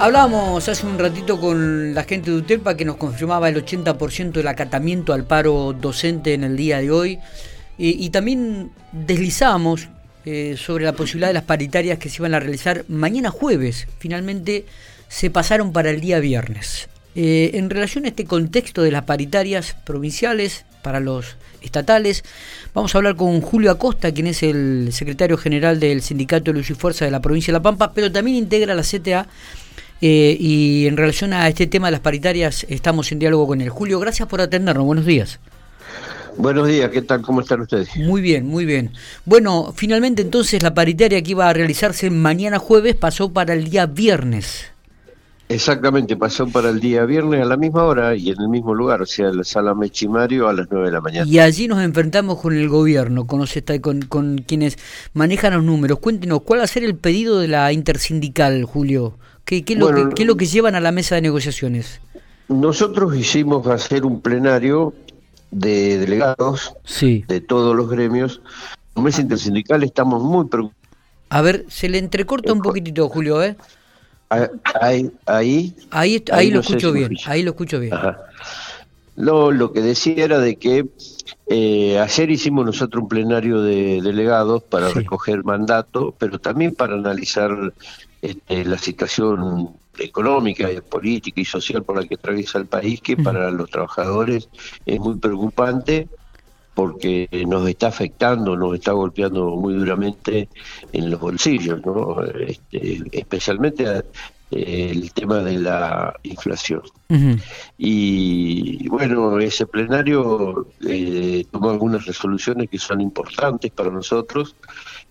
Hablábamos hace un ratito con la gente de UTELPA que nos confirmaba el 80% del acatamiento al paro docente en el día de hoy y, también deslizábamos eh, sobre la posibilidad de las paritarias que se iban a realizar mañana jueves. Finalmente se pasaron para el día viernes. Eh, en relación a este contexto de las paritarias provinciales para los estatales, vamos a hablar con Julio Acosta, quien es el secretario general del Sindicato de Luz y Fuerza de la provincia de La Pampa, pero también integra la CTA eh, y en relación a este tema de las paritarias, estamos en diálogo con él. Julio, gracias por atendernos. Buenos días. Buenos días, ¿qué tal? ¿Cómo están ustedes? Muy bien, muy bien. Bueno, finalmente entonces la paritaria que iba a realizarse mañana jueves pasó para el día viernes. Exactamente, pasó para el día viernes a la misma hora y en el mismo lugar, o sea, en la sala Mechimario a las 9 de la mañana. Y allí nos enfrentamos con el gobierno, con, los, con, con quienes manejan los números. Cuéntenos, ¿cuál va a ser el pedido de la intersindical, Julio? ¿Qué, es lo que, llevan a la mesa de negociaciones? Nosotros hicimos hacer un plenario de delegados de todos los gremios. En mesa intersindical estamos muy preocupados. A ver, se le entrecorta un poquitito, Julio, ¿eh? Ahí, ahí, ahí, lo escucho bien, ahí lo escucho bien. No, lo que decía era de que eh, ayer hicimos nosotros un plenario de delegados para recoger mandato, pero también para analizar este, la situación económica, política y social por la que atraviesa el país, que para los trabajadores es muy preocupante porque nos está afectando, nos está golpeando muy duramente en los bolsillos, ¿no? Este, especialmente el tema de la inflación. Y bueno, ese plenario eh, tomó algunas resoluciones que son importantes para nosotros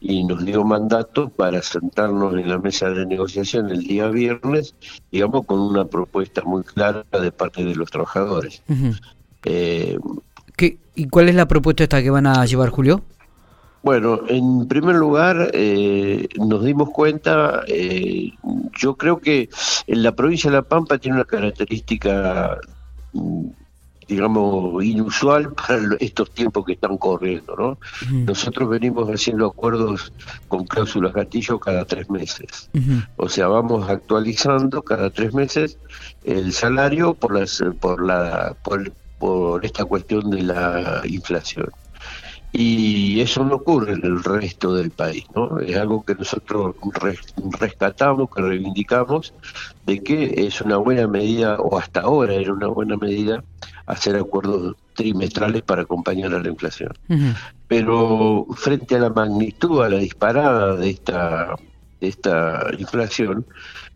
y nos dio mandato para sentarnos en la mesa de negociación el día viernes, digamos, con una propuesta muy clara de parte de los trabajadores. Eh, ¿Y cuál es la propuesta esta que van a llevar, Julio? Bueno, en primer lugar, eh, nos dimos cuenta, eh, yo creo que en la provincia de La Pampa tiene una característica, mm, digamos, inusual para estos tiempos que están corriendo, ¿no? Nosotros venimos haciendo acuerdos con cláusulas gatillo cada tres meses. O sea, vamos actualizando cada tres meses el salario por, las, por, la, por esta cuestión de la inflación y eso no ocurre en el resto del país, ¿no? Es algo que nosotros rescatamos, que reivindicamos, de que es una buena medida, o hasta ahora era una buena medida, hacer acuerdos trimestrales para acompañar a la inflación. Pero frente a la magnitud, a la disparada de esta, de esta inflación,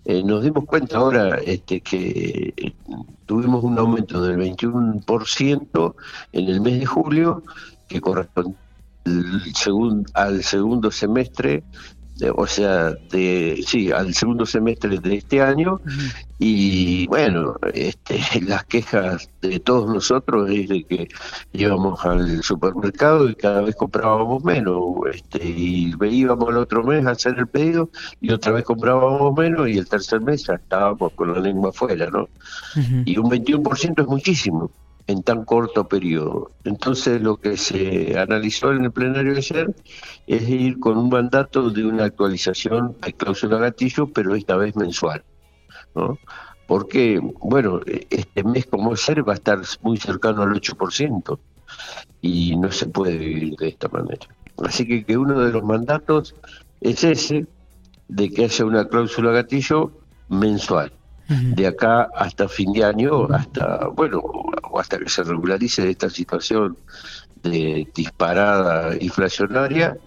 eh, nos dimos cuenta ahora este, que eh, tuvimos un aumento del 21% en el mes de julio que corresponde al segundo semestre o sea, de, sí, al segundo semestre de este año. Y bueno, este, las quejas de todos nosotros es de que íbamos al supermercado y cada vez comprábamos menos este, y íbamos al otro mes a hacer el pedido y otra vez comprábamos menos y el tercer mes ya estábamos con la lengua afuera, ¿no? Y un 21% es muchísimo en tan corto periodo. Entonces lo que se analizó en el plenario de ayer es ir con un mandato de una actualización a cláusula gatillo, pero esta vez mensual. ¿no? Porque, bueno, este mes como ser va a estar muy cercano al 8% y no se puede vivir de esta manera. Así que, que uno de los mandatos es ese, de que haya una cláusula gatillo mensual de acá hasta fin de año, hasta, bueno, hasta que se regularice esta situación de disparada inflacionaria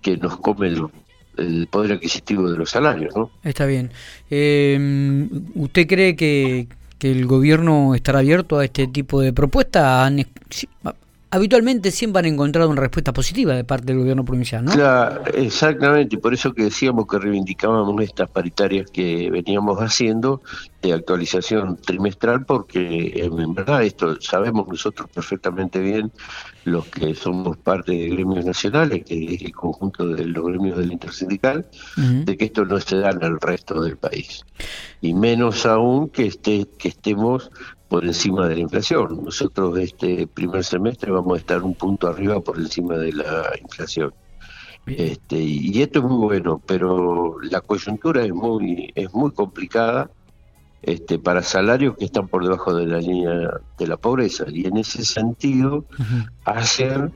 que nos come el, poder adquisitivo de los salarios, ¿no? Está bien. Eh, ¿Usted cree que, que el gobierno estará abierto a este tipo de propuestas? Habitualmente siempre han encontrado una respuesta positiva de parte del gobierno provincial, ¿no? Claro, exactamente, por eso que decíamos que reivindicábamos estas paritarias que veníamos haciendo de actualización trimestral, porque en verdad esto sabemos nosotros perfectamente bien, los que somos parte de gremios nacionales, que es el conjunto de los gremios del intersindical, de que esto no se da en el resto del país. Y menos aún que, esté, que estemos por encima de la inflación. Nosotros este primer semestre vamos a estar un punto arriba por encima de la inflación. Este, y esto es muy bueno, pero la coyuntura es muy es muy complicada este, para salarios que están por debajo de la línea de la pobreza y en ese sentido hacer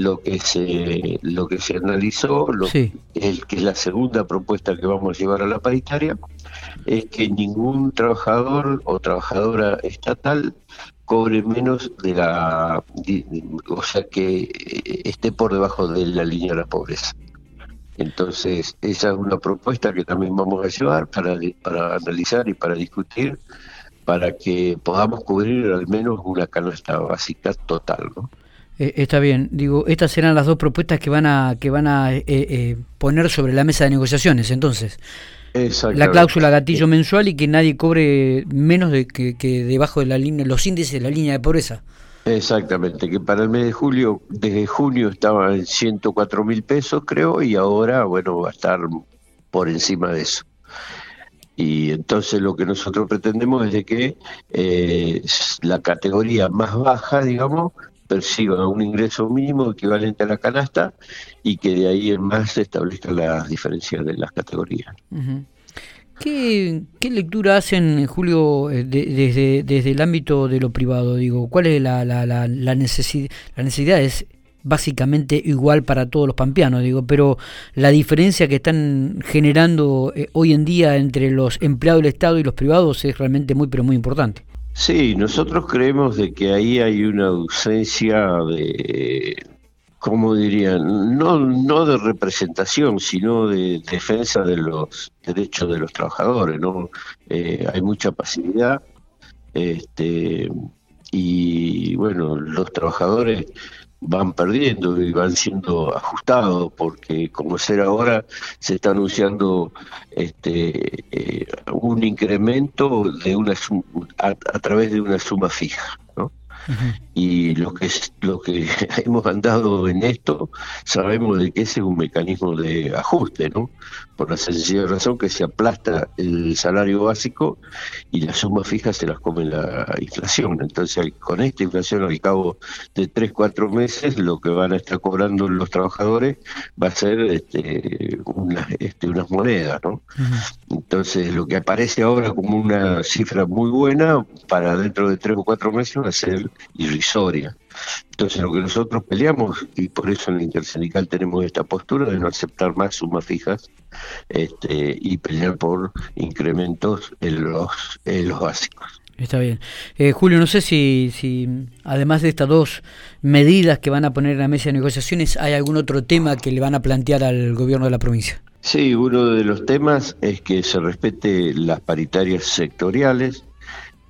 lo que se lo que se analizó lo, el que es la segunda propuesta que vamos a llevar a la paritaria es que ningún trabajador o trabajadora estatal cobre menos de la o sea que eh, esté por debajo de la línea de la pobreza entonces, esa es una propuesta que también vamos a llevar para, para analizar y para discutir, para que podamos cubrir al menos una canasta básica total, ¿no? Eh, está bien, digo, estas serán las dos propuestas que van a que van a eh, eh, poner sobre la mesa de negociaciones, entonces. La cláusula gatillo mensual y que nadie cobre menos de que, que debajo de la línea, los índices de la línea de pobreza. Exactamente, que para el mes de julio, desde junio estaba en 104 mil pesos, creo, y ahora, bueno, va a estar por encima de eso. Y entonces lo que nosotros pretendemos es de que eh, la categoría más baja, digamos, perciba un ingreso mínimo equivalente a la canasta y que de ahí en más se establezcan las diferencias de las categorías. ¿Qué, lectura hacen, Julio, eh, desde, desde el ámbito de lo privado? Digo, ¿cuál es la, la, la, la, necesidad? La necesidad es básicamente igual para todos los pampeanos, digo, pero la diferencia que están generando eh, hoy en día entre los empleados del Estado y los privados es realmente muy, pero muy importante. Sí, nosotros creemos de que ahí hay una ausencia de, como dirían, no, no de representación, sino de defensa de los derechos de los trabajadores, ¿no? Eh, hay mucha pasividad, este, y bueno, los trabajadores van perdiendo y van siendo ajustados porque como ser ahora se está anunciando este eh, un incremento de una a, través de una suma fija ¿no? Y lo que lo que hemos andado en esto sabemos de que ese es un mecanismo de ajuste, ¿no? Por la sencilla razón que se aplasta el salario básico y las sumas fijas se las come la inflación. Entonces, con esta inflación al cabo de tres, cuatro meses, lo que van a estar cobrando los trabajadores va a ser este, este unas monedas, ¿no? Entonces, lo que aparece ahora como una cifra muy buena, para dentro de tres o cuatro meses va a ser irrisoria. Entonces, lo que nosotros peleamos, y por eso en el Intersindical tenemos esta postura de no aceptar más sumas fijas este, y pelear por incrementos en los, en los básicos. Está bien. Eh, Julio, no sé si, si, además de estas dos medidas que van a poner en la mesa de negociaciones, hay algún otro tema que le van a plantear al gobierno de la provincia. Sí, uno de los temas es que se respete las paritarias sectoriales,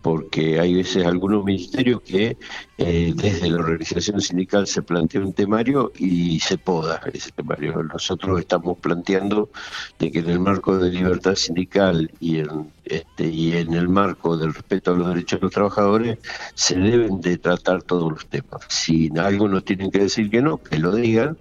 porque hay veces algunos ministerios que eh, desde la organización sindical se plantea un temario y se poda ese temario. Nosotros estamos planteando de que en el marco de libertad sindical y en, este, y en el marco del respeto a los derechos de los trabajadores se deben de tratar todos los temas. Si algo nos tienen que decir que no, que lo digan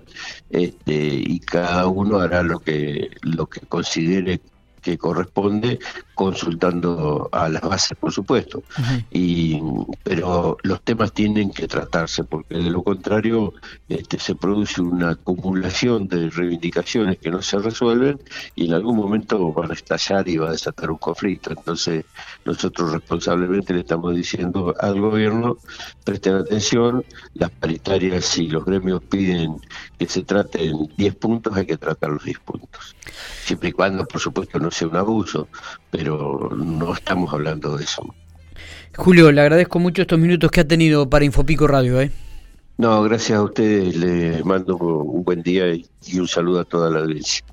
este, y cada uno hará lo que, lo que considere que corresponde consultando a las bases, por supuesto. y Pero los temas tienen que tratarse, porque de lo contrario este, se produce una acumulación de reivindicaciones que no se resuelven y en algún momento van a estallar y va a desatar un conflicto. Entonces nosotros responsablemente le estamos diciendo al gobierno, presten atención, las paritarias, si los gremios piden que se traten 10 puntos, hay que tratar los 10 puntos. Siempre y cuando, por supuesto, no sea un abuso, pero no estamos hablando de eso. Julio, le agradezco mucho estos minutos que ha tenido para Infopico Radio. ¿eh? No, gracias a ustedes, les mando un buen día y un saludo a toda la audiencia.